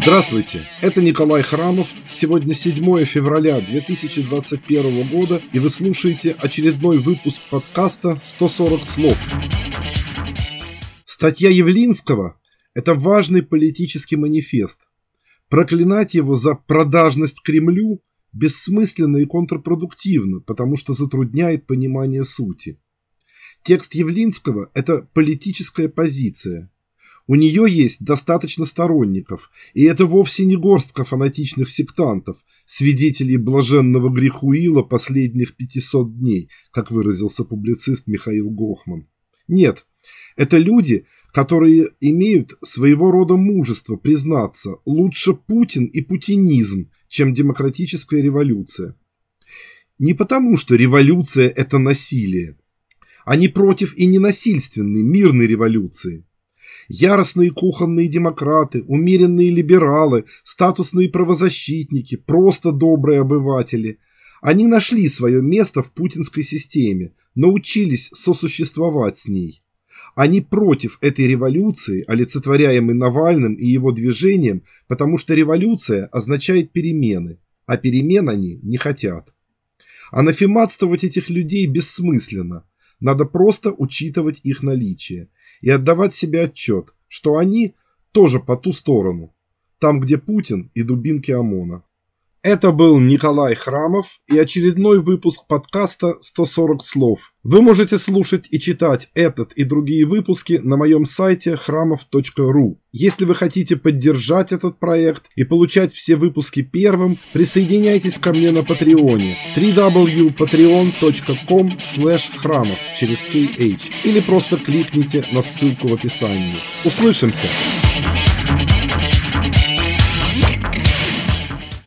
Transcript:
Здравствуйте, это Николай Храмов. Сегодня 7 февраля 2021 года, и вы слушаете очередной выпуск подкаста «140 слов». Статья Явлинского – это важный политический манифест. Проклинать его за продажность Кремлю бессмысленно и контрпродуктивно, потому что затрудняет понимание сути. Текст Явлинского – это политическая позиция – у нее есть достаточно сторонников, и это вовсе не горстка фанатичных сектантов, свидетелей блаженного грехуила последних 500 дней, как выразился публицист Михаил Гохман. Нет, это люди, которые имеют своего рода мужество признаться, лучше Путин и путинизм, чем демократическая революция. Не потому, что революция – это насилие. Они против и ненасильственной, мирной революции. Яростные кухонные демократы, умеренные либералы, статусные правозащитники, просто добрые обыватели. Они нашли свое место в путинской системе, научились сосуществовать с ней. Они против этой революции, олицетворяемой Навальным и его движением, потому что революция означает перемены, а перемен они не хотят. Анафематствовать этих людей бессмысленно. Надо просто учитывать их наличие и отдавать себе отчет, что они тоже по ту сторону, там, где Путин и дубинки ОМОНа. Это был Николай Храмов и очередной выпуск подкаста «140 слов». Вы можете слушать и читать этот и другие выпуски на моем сайте храмов.ру. Если вы хотите поддержать этот проект и получать все выпуски первым, присоединяйтесь ко мне на Патреоне www.patreon.com храмов через KH или просто кликните на ссылку в описании. Услышимся!